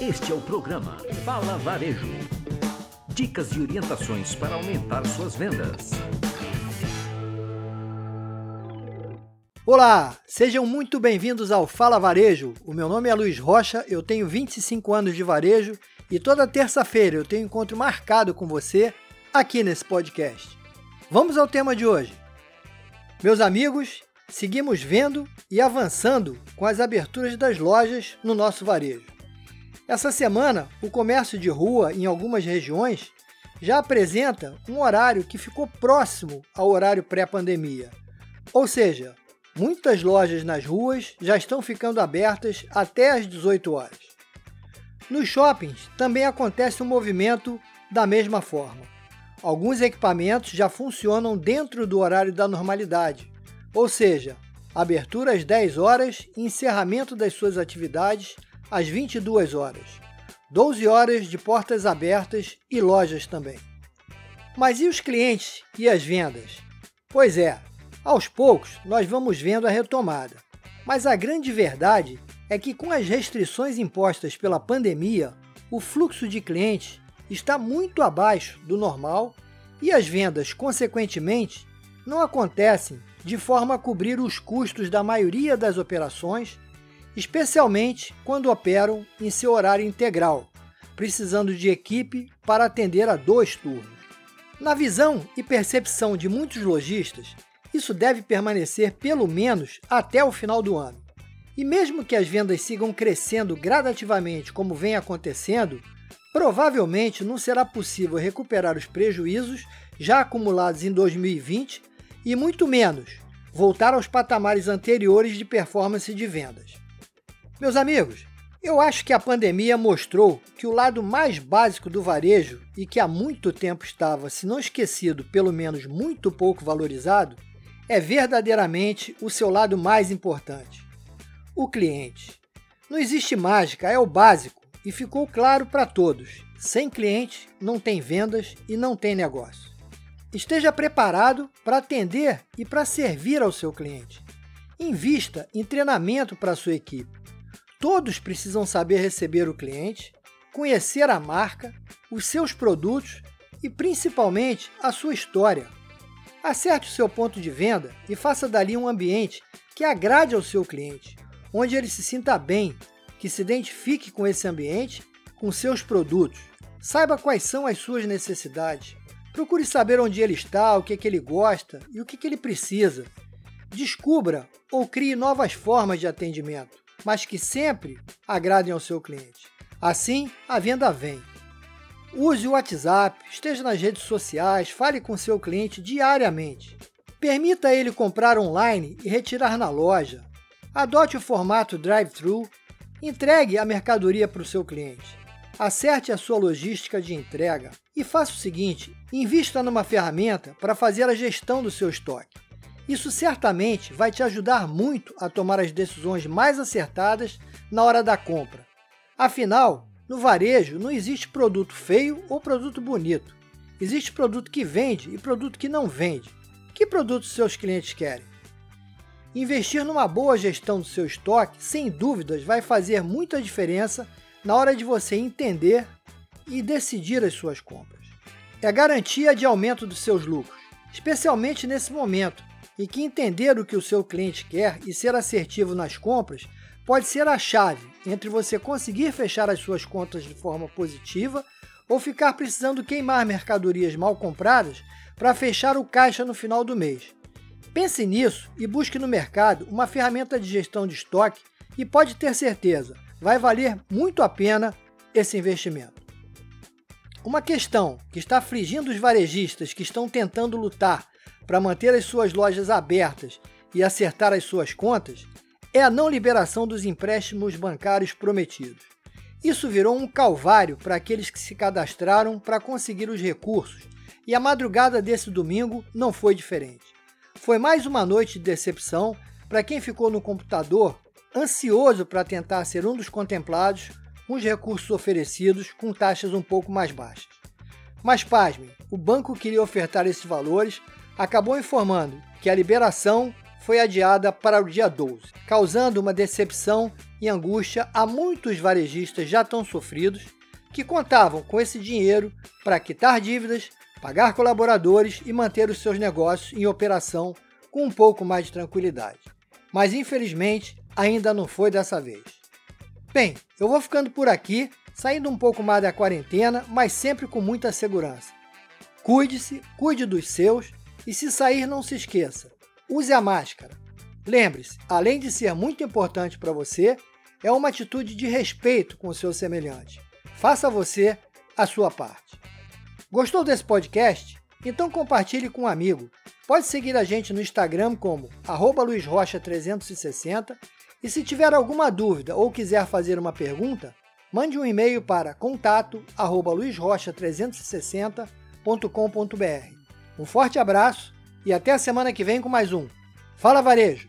Este é o programa Fala Varejo. Dicas e orientações para aumentar suas vendas. Olá, sejam muito bem-vindos ao Fala Varejo. O meu nome é Luiz Rocha, eu tenho 25 anos de varejo e toda terça-feira eu tenho um encontro marcado com você aqui nesse podcast. Vamos ao tema de hoje. Meus amigos, seguimos vendo e avançando com as aberturas das lojas no nosso varejo. Essa semana, o comércio de rua em algumas regiões já apresenta um horário que ficou próximo ao horário pré-pandemia. Ou seja, muitas lojas nas ruas já estão ficando abertas até às 18 horas. Nos shoppings também acontece um movimento da mesma forma. Alguns equipamentos já funcionam dentro do horário da normalidade, ou seja, abertura às 10 horas e encerramento das suas atividades às 22 horas. 12 horas de portas abertas e lojas também. Mas e os clientes e as vendas? Pois é, aos poucos nós vamos vendo a retomada. Mas a grande verdade é que com as restrições impostas pela pandemia, o fluxo de clientes está muito abaixo do normal e as vendas, consequentemente, não acontecem de forma a cobrir os custos da maioria das operações, especialmente quando operam em seu horário integral, precisando de equipe para atender a dois turnos. Na visão e percepção de muitos lojistas, isso deve permanecer pelo menos até o final do ano. E mesmo que as vendas sigam crescendo gradativamente como vem acontecendo, provavelmente não será possível recuperar os prejuízos já acumulados em 2020 e muito menos voltar aos patamares anteriores de performance de vendas. Meus amigos, eu acho que a pandemia mostrou que o lado mais básico do varejo e que há muito tempo estava, se não esquecido, pelo menos muito pouco valorizado, é verdadeiramente o seu lado mais importante o cliente. Não existe mágica, é o básico e ficou claro para todos: sem cliente não tem vendas e não tem negócio. Esteja preparado para atender e para servir ao seu cliente. Invista em treinamento para a sua equipe. Todos precisam saber receber o cliente, conhecer a marca, os seus produtos e principalmente a sua história. Acerte o seu ponto de venda e faça dali um ambiente que agrade ao seu cliente onde ele se sinta bem, que se identifique com esse ambiente, com seus produtos. Saiba quais são as suas necessidades. Procure saber onde ele está, o que, é que ele gosta e o que, que ele precisa. Descubra ou crie novas formas de atendimento, mas que sempre agradem ao seu cliente. Assim, a venda vem. Use o WhatsApp, esteja nas redes sociais, fale com seu cliente diariamente. Permita ele comprar online e retirar na loja. Adote o formato drive-thru, entregue a mercadoria para o seu cliente. Acerte a sua logística de entrega e faça o seguinte: invista numa ferramenta para fazer a gestão do seu estoque. Isso certamente vai te ajudar muito a tomar as decisões mais acertadas na hora da compra. Afinal, no varejo não existe produto feio ou produto bonito. Existe produto que vende e produto que não vende. Que produtos seus clientes querem? Investir numa boa gestão do seu estoque, sem dúvidas, vai fazer muita diferença na hora de você entender e decidir as suas compras. É garantia de aumento dos seus lucros, especialmente nesse momento em que entender o que o seu cliente quer e ser assertivo nas compras pode ser a chave entre você conseguir fechar as suas contas de forma positiva ou ficar precisando queimar mercadorias mal compradas para fechar o caixa no final do mês. Pense nisso e busque no mercado uma ferramenta de gestão de estoque e pode ter certeza, vai valer muito a pena esse investimento. Uma questão que está afligindo os varejistas que estão tentando lutar para manter as suas lojas abertas e acertar as suas contas é a não liberação dos empréstimos bancários prometidos. Isso virou um calvário para aqueles que se cadastraram para conseguir os recursos, e a madrugada desse domingo não foi diferente. Foi mais uma noite de decepção para quem ficou no computador ansioso para tentar ser um dos contemplados com os recursos oferecidos com taxas um pouco mais baixas. Mas pasmem, o banco queria ofertar esses valores, acabou informando que a liberação foi adiada para o dia 12, causando uma decepção e angústia a muitos varejistas já tão sofridos que contavam com esse dinheiro para quitar dívidas, pagar colaboradores e manter os seus negócios em operação com um pouco mais de tranquilidade. Mas infelizmente ainda não foi dessa vez. Bem, eu vou ficando por aqui, saindo um pouco mais da quarentena, mas sempre com muita segurança. Cuide-se, cuide dos seus e se sair não se esqueça, use a máscara. Lembre-se, além de ser muito importante para você, é uma atitude de respeito com o seu semelhante. Faça você a sua parte. Gostou desse podcast? Então compartilhe com um amigo. Pode seguir a gente no Instagram como luizrocha360 e se tiver alguma dúvida ou quiser fazer uma pergunta, mande um e-mail para contato@luizrocha360.com.br. Um forte abraço e até a semana que vem com mais um Fala Varejo.